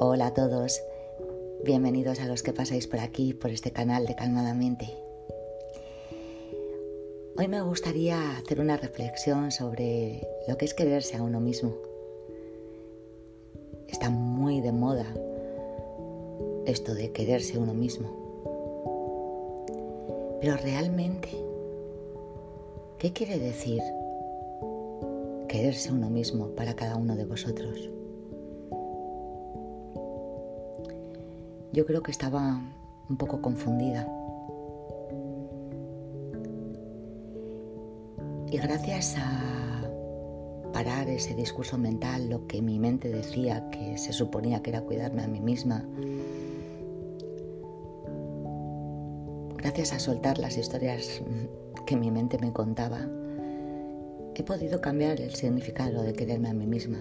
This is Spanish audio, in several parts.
Hola a todos, bienvenidos a los que pasáis por aquí, por este canal de Calmadamente. Hoy me gustaría hacer una reflexión sobre lo que es quererse a uno mismo. Está muy de moda esto de quererse uno mismo. Pero realmente, ¿qué quiere decir quererse uno mismo para cada uno de vosotros? Yo creo que estaba un poco confundida. Y gracias a parar ese discurso mental, lo que mi mente decía que se suponía que era cuidarme a mí misma, gracias a soltar las historias que mi mente me contaba, he podido cambiar el significado de quererme a mí misma.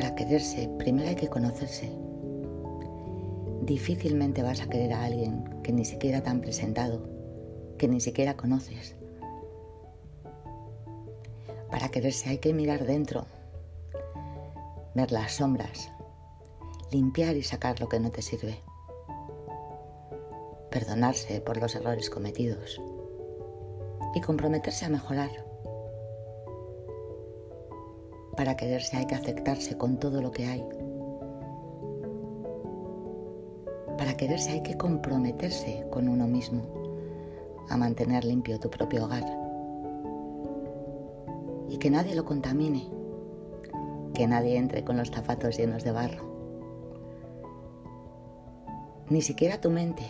Para quererse, primero hay que conocerse. Difícilmente vas a querer a alguien que ni siquiera te han presentado, que ni siquiera conoces. Para quererse hay que mirar dentro, ver las sombras, limpiar y sacar lo que no te sirve, perdonarse por los errores cometidos y comprometerse a mejorar. Para quererse hay que aceptarse con todo lo que hay. Para quererse hay que comprometerse con uno mismo a mantener limpio tu propio hogar. Y que nadie lo contamine, que nadie entre con los zapatos llenos de barro. Ni siquiera tu mente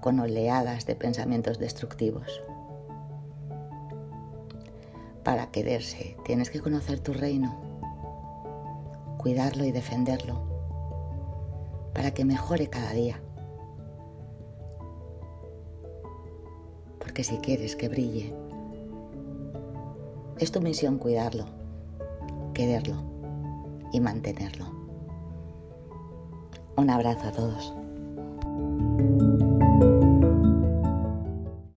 con oleadas de pensamientos destructivos. Para quererse tienes que conocer tu reino, cuidarlo y defenderlo, para que mejore cada día. Porque si quieres que brille, es tu misión cuidarlo, quererlo y mantenerlo. Un abrazo a todos.